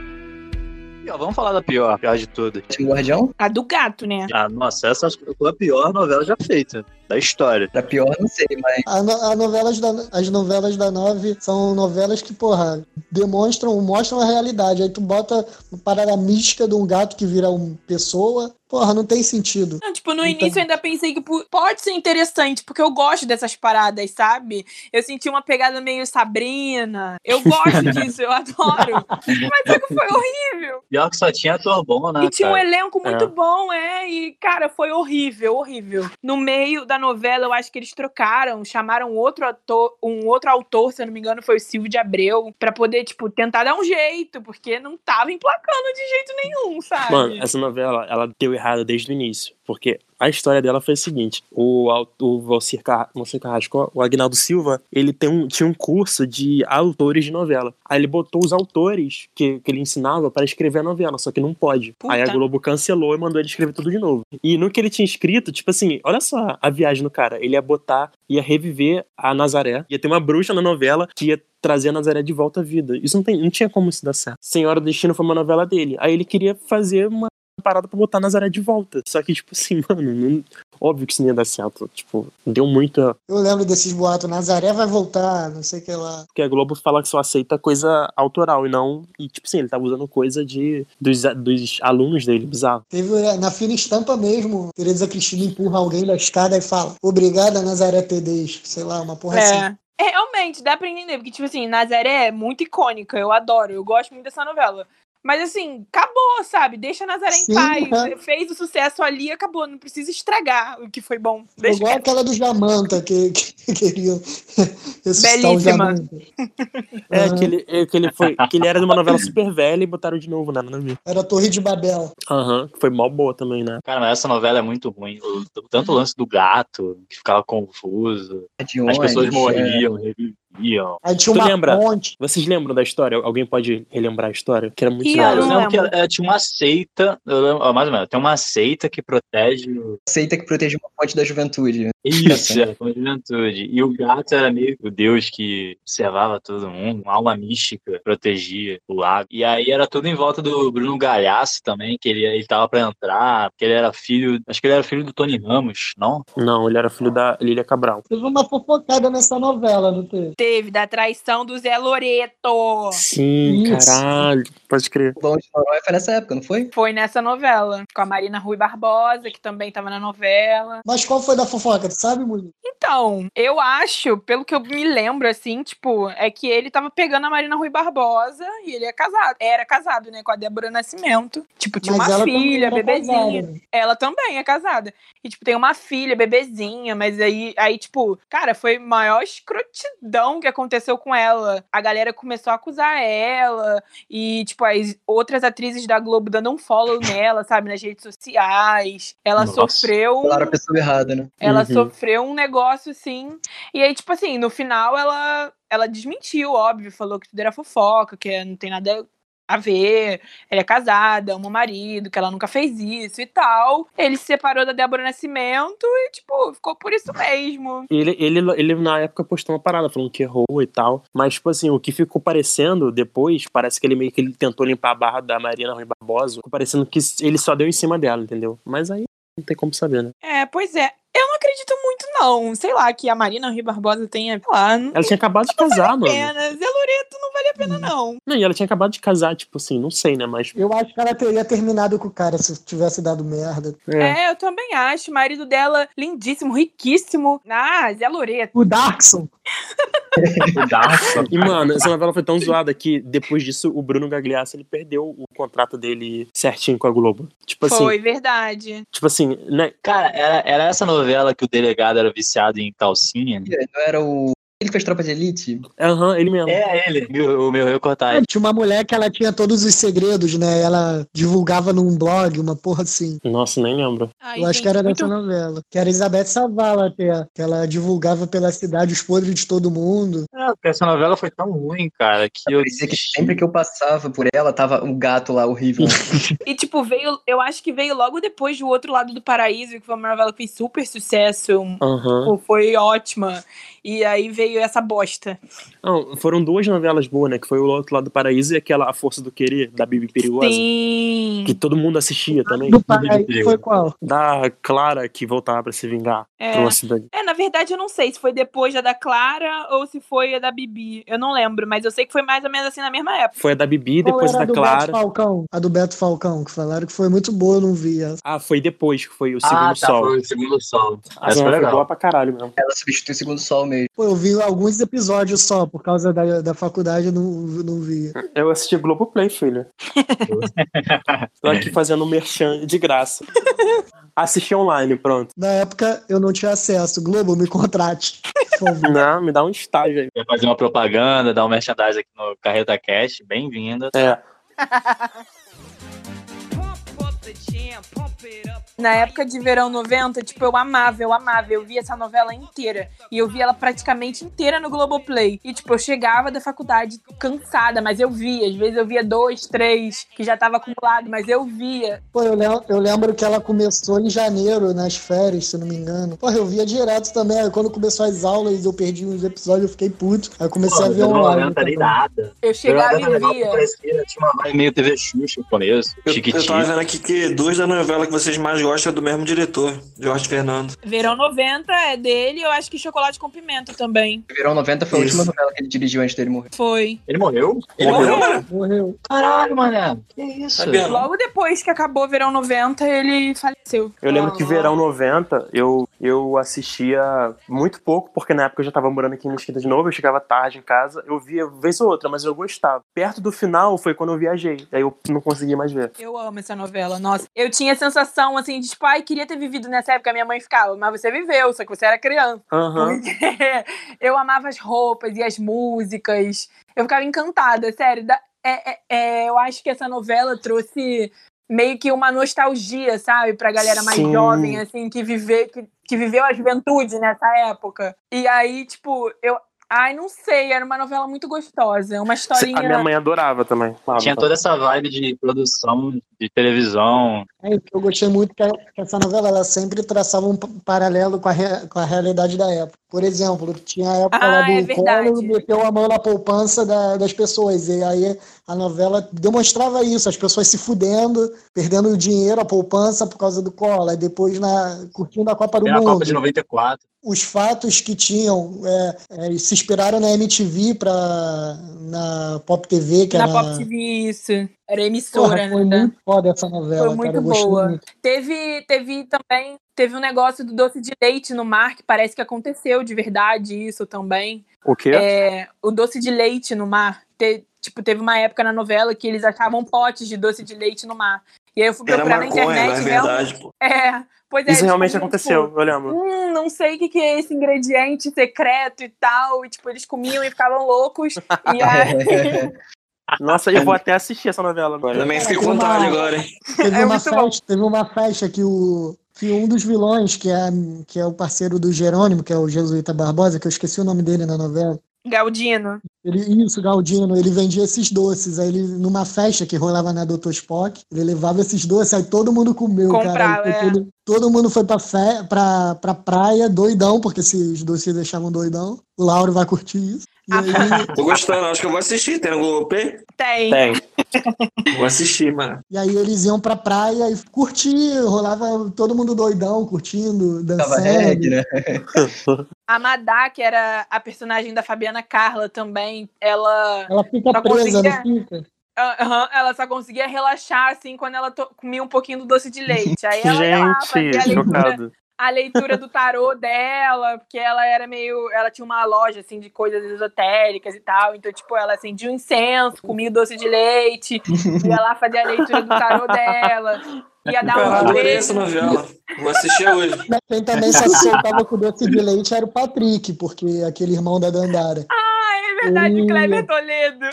S1: Ó, vamos falar da pior, pior de todas.
S4: O Guardião,
S2: A do gato, né?
S1: Ah, nossa, essa foi a pior novela já feita da história.
S4: pra pior, não sei, mas
S3: A no- a novelas da- as novelas da Nove são novelas que, porra, demonstram, mostram a realidade. Aí tu bota uma parada mística de um gato que vira uma pessoa, porra, não tem sentido.
S2: Não, tipo, no
S3: Então-
S2: início eu ainda pensei que pode ser interessante, porque eu gosto dessas paradas, sabe? Eu senti uma pegada meio Sabrina. Eu gosto [LAUGHS] disso, eu adoro. Mas só que foi horrível.
S1: Pior que só tinha ator bom, né?
S2: E tinha um
S1: cara?
S2: elenco muito
S5: É.
S2: bom, é. E, cara, foi horrível, horrível. No meio da novela, eu acho que eles trocaram, chamaram outro ator, um outro autor, se eu não me engano, foi o Silvio de Abreu, pra poder, tipo, tentar dar um jeito, porque não tava emplacando de jeito nenhum, sabe?
S5: Mano, essa novela, ela deu errado desde o início. Porque a história dela foi a seguinte: o, o Valcir, Car... Valcir Carrasco, o Agnaldo Silva, ele tem um, tinha um curso de autores de novela. Aí ele botou os autores que, que ele ensinava para escrever a novela, só que não pode.
S2: Puta.
S5: Aí a Globo cancelou e mandou ele escrever tudo de novo. E no que ele tinha escrito, tipo assim, olha só a viagem do cara. Ele ia botar, ia reviver a Nazaré, ia ter uma bruxa na novela que ia trazer a Nazaré de volta à vida. Isso não, tem, não tinha como isso dar certo. Senhora do Destino foi uma novela dele. Aí ele queria fazer uma parada pra botar Nazaré de volta. Só que, tipo assim, [LAUGHS] mano, não- óbvio que isso não ia dar certo. Tipo, deu muito.
S3: Eu lembro desses boatos, Nazaré vai voltar, não sei o que lá.
S5: Porque a Globo fala que só aceita coisa autoral e não. E, tipo assim, ele tava usando coisa de dos, dos alunos dele, bizarro.
S3: Teve é, na fina estampa mesmo, Tereza Cristina empurra alguém da escada e fala: Obrigada, Nazaré Tedês. Sei lá, uma porra assim.
S2: É. É, realmente, dá pra entender, porque, tipo assim, Nazaré é muito icônica, eu adoro, eu gosto muito dessa novela. Mas assim, acabou, sabe? Deixa Nazaré
S3: Sim,
S2: em paz.
S3: é.
S2: Fez o sucesso ali, acabou. Não precisa estragar o que foi bom.
S3: É
S2: Deixa
S3: Igual
S2: quieto.
S3: aquela do Jamanta, que, que [LAUGHS] o
S2: Belíssima.
S5: É,
S3: Aham.
S5: que ele, é, que ele foi. Que ele era de uma novela super velha e botaram de novo, né? Nada a ver.
S3: Era a Torre de Babel.
S5: Aham, que foi mal boa também, né?
S1: Cara, mas essa novela é muito ruim. O- Tanto o lance do gato, que ficava confuso.
S4: De
S1: As pessoas
S4: ônibus,
S1: morriam, reviviam.
S3: Aí tinha
S5: Tu
S3: uma
S5: lembra?
S3: ponte.
S5: Vocês lembram da história? Alguém pode relembrar a história? Que era muito.
S1: Cara, eu lembro que
S2: lembro.
S1: ela- ela tinha uma seita, eu lembro, ó, mais ou menos, tem uma seita que protege
S4: Aceita que protege uma fonte da juventude.
S1: Isso, é, com a juventude. E o gato era meio que o deus que observava todo mundo, uma alma mística, protegia o lago. E aí era tudo em volta do Bruno Galhaço também, que ele, ele tava pra entrar, porque ele era filho, acho que ele era filho do Tony Ramos, não?
S5: Não, ele era filho da Lília Cabral.
S3: Teve uma fofocada nessa novela, não teve?
S2: Teve da traição do Zé Loreto.
S5: Sim,
S3: Isso.
S5: caralho. Pode crer.
S4: O Bom de foi nessa época, não foi?
S2: Foi nessa novela. Com a Marina Rui Barbosa, que também tava na novela.
S3: Mas qual foi da fofoca? Sabe, Murilo?
S2: Então, eu acho, pelo que eu me lembro, assim, tipo, é que ele tava pegando a Marina Rui Barbosa e ele é casado. Era casado, né, com a Débora Nascimento. Tipo, tinha
S3: Mas
S2: uma filha, bebezinha.
S3: casada, né?
S2: Ela também é casada. E, tipo, tem uma filha, bebezinha, mas aí, aí, tipo, cara, foi a maior escrotidão que aconteceu com ela. A galera começou a acusar ela, e, tipo, as outras atrizes da Globo dando um follow [LAUGHS] nela, sabe, nas redes sociais. Ela
S1: Nossa.
S2: sofreu.
S4: Falaram a pessoa errada, né?
S2: ela
S5: Uhum.
S2: sofreu um negócio assim. E aí, tipo assim, no final ela, ela desmentiu, óbvio, falou que tudo era fofoca, que não tem nada a ver. Ela é casada, ama o marido, que ela nunca fez isso e tal. Ele se separou da Débora Nascimento e, tipo, ficou por isso mesmo.
S5: Ele, ele, ele, na época, postou uma parada falando que errou e tal. Mas, tipo assim, o que ficou parecendo depois, parece que ele meio que ele tentou limpar a barra da Marina Rui Barbosa. Ficou parecendo que ele só deu em cima dela, entendeu? Mas aí não tem como saber, né?
S2: É, pois é. Eu não acredito muito, não. Sei lá, que a Marina Rui Barbosa tenha, sei lá, não
S5: Ela tinha acabado de casar, mano.
S2: pena. Zé Loreto não vale a pena, não.
S5: Não, e ela tinha acabado de casar, tipo assim, não sei, né? Mas.
S3: Eu acho que ela teria terminado com o cara se tivesse dado merda.
S5: É.
S2: É, eu também acho. O marido dela, lindíssimo, riquíssimo. Ah, Zé Loreto.
S3: O Darkson.
S1: Cuidado.
S5: E, mano, essa novela foi tão zoada que depois disso o Bruno Gagliasso ele perdeu o contrato dele certinho com a Globo. Tipo assim,
S2: Foi, verdade.
S5: tipo assim, né?
S1: Cara, era, era essa novela que o delegado era viciado em calcinha?
S4: Não era o. Ele fez tropa de elite?
S5: Aham, ele mesmo.
S1: É ele, o, o meu recortagem.
S3: Tinha uma mulher que ela tinha todos os segredos, né? Ela divulgava num blog, uma porra assim.
S5: Nossa, nem lembro.
S2: Ai,
S3: Eu acho que era
S2: muito-
S3: dessa novela. Que era Elizabeth Savala até. Que ela divulgava pela cidade os podres de todo mundo.
S1: É, porque essa novela foi tão ruim, cara, que eu
S4: Parecia que sempre que eu passava por ela, tava um gato lá horrível. [LAUGHS]
S2: E, tipo, veio. Eu acho que veio logo depois do outro lado do paraíso, que foi uma novela que fez super sucesso.
S5: Aham.
S2: Pô, Foi ótima. E aí veio essa bosta.
S5: Não, foram duas novelas boas, né? Que foi o Outro Lado do Paraíso e aquela A Força do Querer, da Bibi Perigosa.
S2: Sim.
S5: Que todo mundo assistia também.
S3: Do pai foi qual?
S5: Da Clara que voltava pra se vingar
S2: É.
S5: pra uma cidade.
S2: É, na verdade eu não sei se foi depois da da Clara ou se foi a da Bibi. Eu não lembro, mas eu sei que foi mais ou menos assim na mesma época.
S5: Foi a da Bibi,
S3: Qual
S5: depois
S3: era
S5: da
S3: a do
S5: Clara.
S3: Beto Falcão? A do Beto Falcão, que falaram que foi muito boa, eu não vi essa.
S5: Ah, foi depois que foi o Segundo
S1: ah, tá,
S5: Sol.
S1: foi o segundo sol.
S5: Essa
S1: Essa foi legal.
S5: boa pra caralho mesmo.
S4: Ela substitui o segundo sol mesmo.
S3: Pô, eu vi alguns episódios só, por causa da, da faculdade eu não, não vi.
S5: Eu assisti Globoplay, filho. [LAUGHS] Tô aqui fazendo merchan de graça. Assisti online, pronto.
S3: Na época eu não tinha acesso. Globo, me contrate.
S5: Não, me dá um estágio aí.
S1: Quer fazer uma propaganda, dar um merchandising aqui no Carreta Cash, bem-vinda.
S5: É.
S2: Na época de verão 90, tipo, eu amava, eu amava. Eu via essa novela inteira. E eu via ela praticamente inteira no Globoplay. E, tipo, eu chegava da faculdade cansada, mas eu via. Às vezes eu via dois, três, que já tava acumulado, mas eu via.
S3: Pô, eu lembro, eu lembro que ela começou em janeiro, nas férias, se não me engano. Pô, eu via direto também. Aí quando começou as aulas, eu perdi uns episódios, eu fiquei puto. Aí eu comecei a ver online.
S1: não nem nada.
S2: Eu chegava e via.
S1: Tinha uma vibe meio TV Xuxa no começo,
S6: Eu, eu
S1: chiquitinho.
S6: tava vendo aqui que duas da novela que vocês mais gostam é do mesmo diretor, Jorge Fernando.
S2: Verão 90 é dele, eu acho que Chocolate com Pimenta também.
S4: Verão 90 foi a
S6: Isso.
S4: última novela que ele dirigiu antes dele morrer.
S2: Foi.
S1: Ele morreu? Ele
S6: Morreu?
S1: morreu?
S3: Morreu.
S1: Caralho, mané. Que isso?
S6: Não?
S2: Logo depois que acabou Verão 90, ele faleceu.
S5: Eu lembro que verão 90, eu, eu assistia muito pouco, porque na época eu já tava morando aqui em Mesquita de novo, eu chegava tarde em casa, eu via vez ou outra, mas eu gostava. Perto do final foi quando eu viajei, aí eu não consegui mais ver.
S2: Eu amo essa novela, nossa. Eu tinha a sensação, assim, de tipo, ai, queria ter vivido nessa época. Minha mãe ficava, mas você viveu, só que você era criança. Porque [LAUGHS] eu amava as roupas e as músicas. Eu ficava encantada, sério. Da- é- é- é, eu acho que essa novela trouxe meio que uma nostalgia, sabe? Pra galera mais
S5: Sim.
S2: jovem, assim, que, vive, que, que viveu a juventude nessa época. E aí, tipo, eu. Ai, não sei, era uma novela muito gostosa. Uma historinha.
S5: A minha mãe adorava também. falava,
S1: Tinha toda essa vibe de produção de televisão.
S3: É, o que eu gostei muito que, a- que essa novela ela sempre traçava um pa- paralelo com a, rea- com a realidade da época. Por exemplo, tinha a época
S2: Ah,
S3: lá do
S2: é.
S3: Collor meteu a mão na poupança da- das pessoas. E aí a novela demonstrava isso, as pessoas se fudendo, perdendo dinheiro, a poupança por causa do Collor. Aí depois na, curtindo a Copa do
S1: Era a
S3: Mundo.
S1: Copa de 94.
S3: Os fatos que tinham é, é, se inspiraram na MTV para na Pop TV que
S2: Na
S3: era
S2: Pop TV, isso. Era
S3: Porra,
S2: emissora,
S3: foi
S2: né?
S3: muito foda essa novela
S2: Foi muito
S3: cara,
S2: boa.
S3: muito.
S2: Teve, teve também, teve um negócio do doce de leite no mar, que parece que aconteceu de verdade isso também.
S5: O quê?
S2: É, o doce de leite no mar. Te- tipo, teve uma época na novela que eles achavam potes de doce de leite no mar. E aí eu fui
S6: Era
S2: procurar na
S6: maconha,
S2: internet. real-
S6: verdade, pô. [LAUGHS]
S2: É, pois é.
S5: Isso
S2: eles
S5: realmente
S2: comiam,
S5: aconteceu,
S2: tipo,
S5: eu lembro.
S2: Hum, não sei o que, que é esse ingrediente secreto e tal. E, tipo, eles comiam e ficavam loucos. E [LAUGHS] aí, [LAUGHS]
S5: Nossa, eu vou até assistir essa novela agora.
S6: Também fiquei com vontade agora, hein?
S3: Teve,
S2: É
S3: uma festa, teve uma festa que o que um dos vilões, que é, que é o parceiro do Jerônimo, que é o Jesuíta Barbosa, que eu esqueci o nome dele na novela.
S2: Galdino.
S3: Ele, isso, Galdino, ele vendia esses doces. Aí ele, numa festa que rolava na Doutor Spock, ele levava esses doces, aí todo mundo comeu,
S2: Comprava,
S3: cara.
S2: É.
S3: todo, todo mundo foi pra, fe, pra, pra praia, doidão, porque esses doces deixavam doidão. O Lauro vai curtir isso. Aí,
S6: Tô gostando, acho que eu vou assistir. Tem no Globoplay?
S2: Tem.
S5: Tem. [LAUGHS]
S6: Vou assistir, mano.
S3: e aí eles iam pra praia e curtir, rolava todo mundo doidão, curtindo,
S4: Tava
S3: dançando.
S4: reggae, né?
S2: A Madá, que era a personagem da Fabiana Carla também, ela.
S3: Ela fica
S2: Só
S3: presa,
S2: conseguia-
S3: não fica?
S2: Aham, ela só conseguia relaxar assim quando ela to- comia um pouquinho do doce de leite. Aí ela ia lá, fazia
S5: Gente,
S2: a leitura,
S5: chocado.
S2: A leitura do tarô dela, porque ela era meio. Ela tinha uma loja assim de coisas esotéricas e tal. Então, tipo, ela acendia um incenso, comia o doce de leite, ia lá fazer a leitura do tarô dela. Ia dar um
S6: adorei essa novela. Vou assistir hoje.
S3: Quem também só se soltava com doce de leite era o Patrick, porque aquele irmão da Dandara.
S2: Ah, é verdade,
S3: Hum.
S2: Kleber Toledo.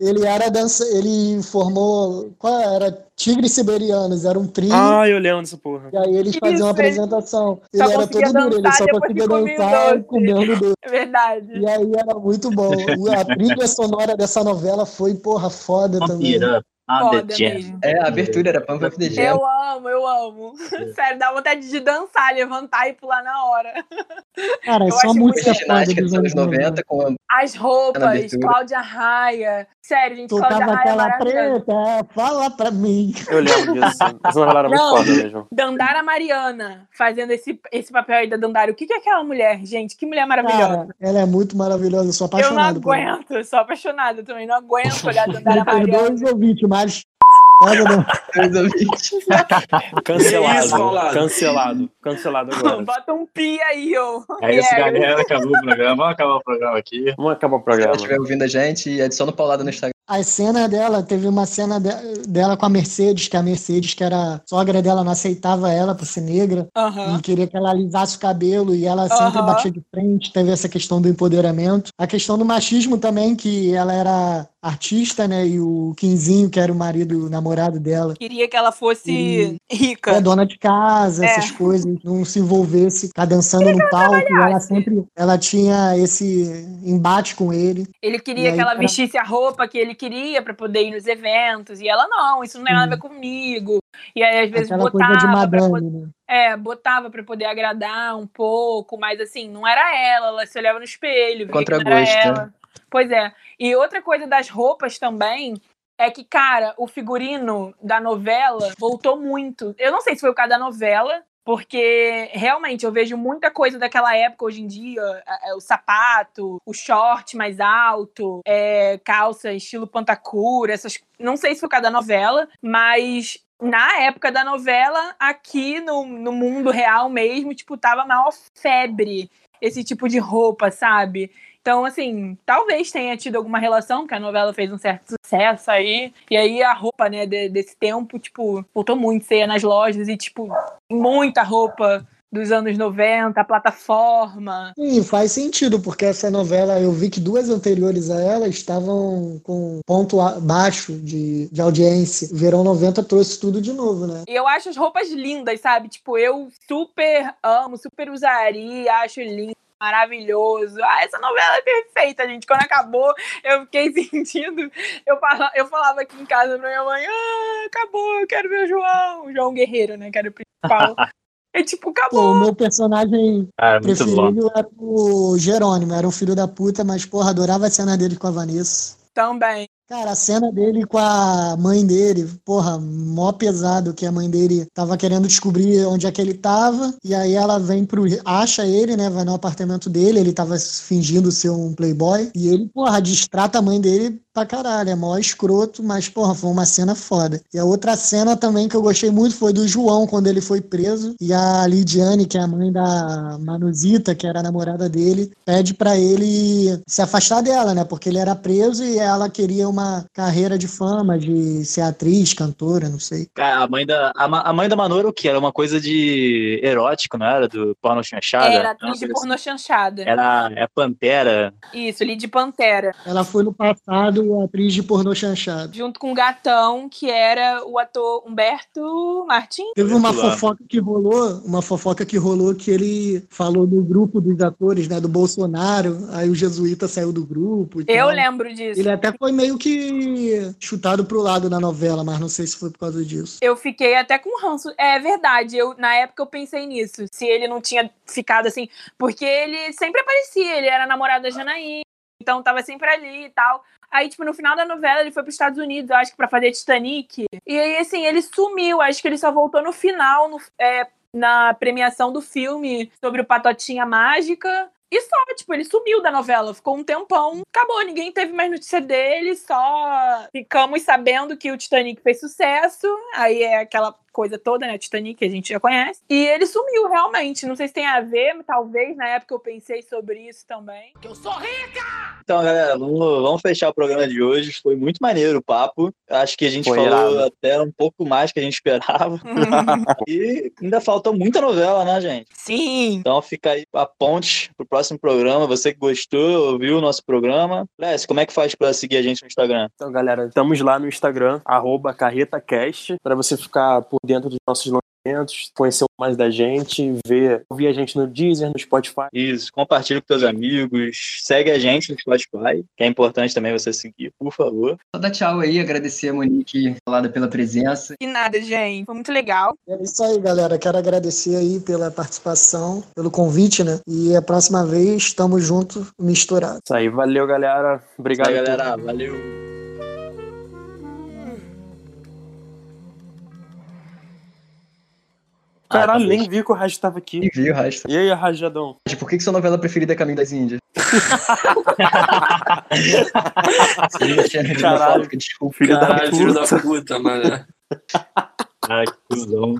S3: Ele era dança, ele formou, qual era? Tigres Siberianos, era um trio.
S5: Ah, eu lembro dessa porra.
S3: E aí eles
S2: Isso,
S3: faziam uma apresentação. Ele
S2: só
S3: era todo duro, ele
S2: dançar
S3: só conseguia dançar
S2: doce.
S3: comendo doce.
S2: É verdade.
S3: E aí era muito bom. [LAUGHS] A trilha sonora dessa novela foi, porra, foda também.
S1: Vampira. Ah,
S2: foda
S1: The Jam.
S4: É, a abertura era Pump Up the Jam.
S2: Eu amo, eu amo. [LAUGHS] Sério, dá vontade de dançar, levantar e pular na hora. [LAUGHS]
S3: Cara, é
S2: Eu
S3: só música foda dos
S4: anos 90 com a
S2: As roupas. Cláudia Raia. Sério, gente, Cláudia
S3: Tocava
S2: Raia
S3: aquela preta, fala pra mim.
S5: Eu lembro disso. Essa novela era muito
S2: Não.
S5: foda mesmo.
S2: Dandara Mariana fazendo esse, esse papel aí da Dandara. O que, que é aquela mulher, gente? Que mulher maravilhosa.
S3: Cara, ela é muito maravilhosa, eu sou
S2: eu não
S3: apaixonado por ela.
S2: aguento, eu sou apaixonada também. Não aguento olhar a Dandara Mariana.
S3: os ouvintes, mas. Olha, não. [LAUGHS]
S5: Cancelado.
S6: Isso,
S5: cancelado. Cancelado agora.
S2: Bota um pi aí, ô.
S1: É isso,
S2: Yeah.
S1: galera. Acabou o programa. Vamos acabar o programa aqui.
S5: Vamos acabar o
S4: Se
S5: programa.
S4: ela estiver ouvindo a gente, adiciona o paulada no Instagram.
S3: As cenas dela, teve uma cena de- dela com a Mercedes, que a Mercedes, que era a sogra dela, não aceitava ela por ser negra
S2: Aham.
S3: e queria que ela alisasse o cabelo e ela sempre
S2: Aham.
S3: batia de frente. Teve essa questão do empoderamento. A questão do machismo também, que ela era artista, né? E o Quinzinho, que era o marido, o namorado dela,
S2: Queria que ela fosse rica.
S3: é dona de casa,
S2: É.
S3: essas coisas, não se envolvesse, ficar dançando no palco. E ela sempre, ela tinha esse embate com ele.
S2: Ele
S3: E
S2: queria
S3: aí,
S2: que ela vestisse a roupa que ele queria pra poder ir nos eventos. E ela, não, isso não tem nada a ver comigo. E aí, às vezes,
S3: Aquela coisa de
S2: botava pra poder
S3: madame, né?
S2: É, botava pra poder agradar um pouco, mas assim, não era ela, ela se olhava no espelho,
S4: Contra
S2: não era
S4: gosto, né?
S2: ela. Pois é. E outra coisa das roupas também é que, cara, o figurino da novela voltou muito. Eu não sei se foi o caso da novela, porque realmente eu vejo muita coisa daquela época hoje em dia, é, o sapato, o short mais alto, é, calça estilo pantacura, essas, não sei se foi o caso da novela, mas na época da novela, aqui no, no mundo real mesmo, tipo, tava maior febre esse tipo de roupa, sabe? Então, assim, talvez tenha tido alguma relação, porque a novela fez um certo sucesso aí. E aí a roupa, né, de- desse tempo, tipo, voltou muito. Você ia nas lojas e, tipo, muita roupa dos anos 90, plataforma.
S3: Sim, faz sentido, porque essa novela, eu vi que duas anteriores a ela estavam com ponto a- baixo de, de audiência. Verão 90 trouxe tudo de novo, né?
S2: E eu acho as roupas lindas, sabe? Tipo, eu super amo, super usaria, acho lindo. Maravilhoso. Ah, essa novela é perfeita, gente. Quando acabou, eu fiquei [LAUGHS] sentindo. Eu falava, eu falava aqui em casa pra minha mãe: ah, acabou, eu quero ver o João. O João Guerreiro, né? Que era o principal. [LAUGHS] É tipo,
S3: Pô,
S2: acabou.
S3: o meu personagem
S1: Cara, muito bom.
S3: preferido era o Jerônimo, era um filho da puta, mas, porra, adorava a cena dele com a Vanessa.
S2: Também.
S3: Cara, a cena dele com a mãe dele, porra, mó pesado que a mãe dele tava querendo descobrir onde é que ele tava, e aí ela vem pro. acha ele, né? Vai no apartamento dele, ele tava fingindo ser um playboy, e ele, porra, distrata a mãe dele pra caralho, é mó escroto, mas, porra, foi uma cena foda. E a outra cena também que eu gostei muito foi do João, quando ele foi preso, e a Lidiane, que é a mãe da Manuzita, que era a namorada dele, pede pra ele se afastar dela, né? Porque ele era preso e ela queria uma carreira de fama, de ser atriz, cantora, não sei.
S1: Cara, a mãe da, a, a mãe da Manu era o quê? Era uma coisa de erótico, não era? Do porno chanchada?
S2: Era atriz de
S1: Era,
S2: pornô chanchada.
S1: era é Pantera.
S2: Isso, Lid Pantera.
S3: Ela foi no passado atriz de pornô chanchado.
S2: Junto com o gatão, que era o ator Humberto Martins.
S3: Teve uma fofoca que rolou, uma fofoca que rolou que ele falou no grupo dos atores, né, do Bolsonaro, aí o jesuíta saiu do grupo e
S2: Eu
S3: tal.
S2: lembro disso.
S3: Ele até foi meio que chutado pro lado na novela, mas não sei se foi por causa disso.
S2: Eu fiquei até com ranço. É verdade, eu, na época eu pensei nisso. Se ele não tinha ficado assim. Porque ele sempre aparecia, ele era namorado da Janaína, então tava sempre ali e tal. Aí, tipo, no final da novela, ele foi pros Estados Unidos, eu acho que pra fazer Titanic. E aí, assim, ele sumiu. Acho que ele só voltou no final, no- é, na premiação do filme sobre o Patotinha Mágica. E só, tipo, ele sumiu da novela, ficou um tempão, acabou, ninguém teve mais notícia dele, só ficamos sabendo que o Titanic fez sucesso, aí é aquela coisa toda, né, Titanic, que a gente já conhece, e ele sumiu realmente, não sei se tem a ver, talvez na época eu pensei sobre isso também.
S1: Então, galera, vamos, vamos fechar o programa de hoje. Foi muito maneiro o papo. Acho que a gente
S5: Foi
S1: falou
S5: irado.
S1: até um pouco mais que a gente esperava. [LAUGHS] e ainda faltou muita novela, né, gente?
S2: Sim,
S1: Então fica aí a ponte pro próximo programa. Você que gostou, ouviu o nosso programa. Lécio, como é que faz pra seguir a gente no Instagram?
S5: Então, galera, estamos lá no Instagram, arroba carretacast, para você ficar por dentro dos nossos conhecer mais da gente, ver, ouvir a gente no Deezer, no Spotify.
S1: Isso, compartilha com seus amigos, segue a gente no Spotify, que é importante também você seguir, por favor.
S4: Só dar tchau aí, agradecer a Monique falada pela presença.
S2: E nada, gente. Foi muito legal.
S3: É isso aí, galera. Quero agradecer aí pela participação, pelo convite, né? E a próxima vez estamos juntos, misturados.
S5: Isso aí, valeu, galera. Obrigado,
S1: Isso aí, galera. Valeu.
S5: Caralho,
S1: Ah,
S5: nem vi que o Raj tava aqui.
S4: E viu, Rasta?
S5: E aí, Rajadão?
S4: Por que, que sua novela preferida é Caminho das Índias?
S5: Caralho.
S4: Desculpa.
S5: Filho da
S6: filho da
S5: puta.
S6: puta, mano.
S1: Ah, que cuzão.